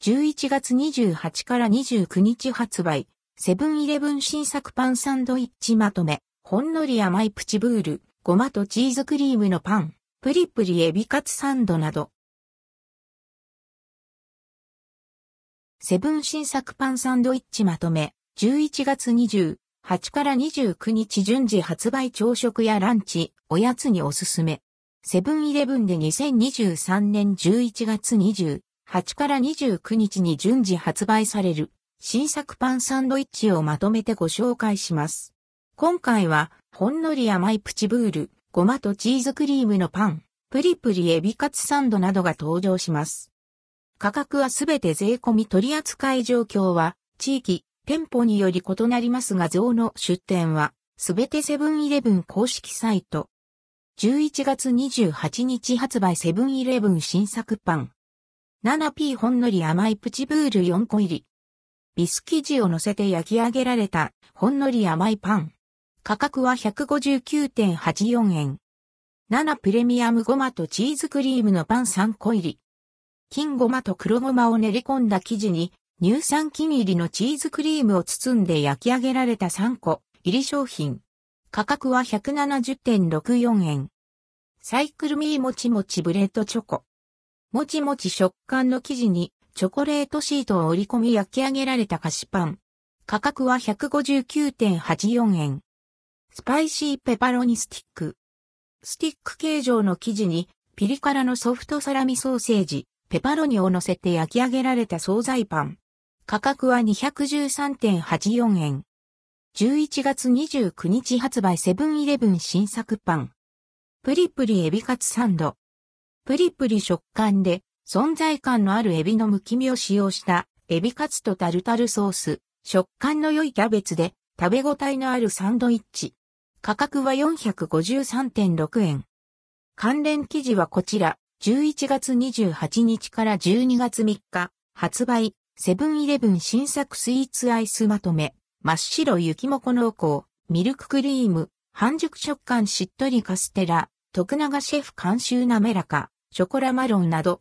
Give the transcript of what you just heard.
11月28から29日発売、セブンイレブン新作パンサンドイッチまとめ、ほんのり甘いプチブール、ごまとチーズクリームのパン、プリプリエビカツサンドなど。セブン新作パンサンドイッチまとめ、11月28から29日順次発売朝食やランチ、おやつにおすすめ。セブンイレブンで2023年11月20 8から29日に順次発売される新作パンサンドイッチをまとめてご紹介します。今回は、ほんのり甘いプチブール、ごまとチーズクリームのパン、プリプリエビカツサンドなどが登場します。価格はすべて税込み取扱い状況は、地域、店舗により異なりますが像の出店は、すべてセブンイレブン公式サイト。11月28日発売セブンイレブン新作パン。7P ほんのり甘いプチブール4個入り。ビス生地を乗せて焼き上げられたほんのり甘いパン。価格は159.84円。7プレミアムごまとチーズクリームのパン3個入り。金ごまと黒ごまを練り込んだ生地に乳酸菌入りのチーズクリームを包んで焼き上げられた3個入り商品。価格は170.64円。 Cycle.me もちもちブレッドチョコ。もちもち食感の生地にチョコレートシートを折り込み焼き上げられた菓子パン。価格は159.84円。スパイシーペパロニスティック。スティック形状の生地にピリ辛のソフトサラミソーセージ、ペパロニを乗せて焼き上げられた惣菜パン。価格は213.84円。11月29日発売セブンイレブン新作パン。プリプリエビカツサンド。プリプリ食感で存在感のあるエビのむき身を使用したエビカツとタルタルソース、食感の良いキャベツで食べ応えのあるサンドイッチ。価格は453.6円。関連記事はこちら、11月28日から12月3日、発売、セブンイレブン新作スイーツアイスまとめ、真っ白雪もこ濃厚、ミルククリーム、半熟食感しっとりカステラ、徳永シェフ監修滑らか、ショコラマロンなど、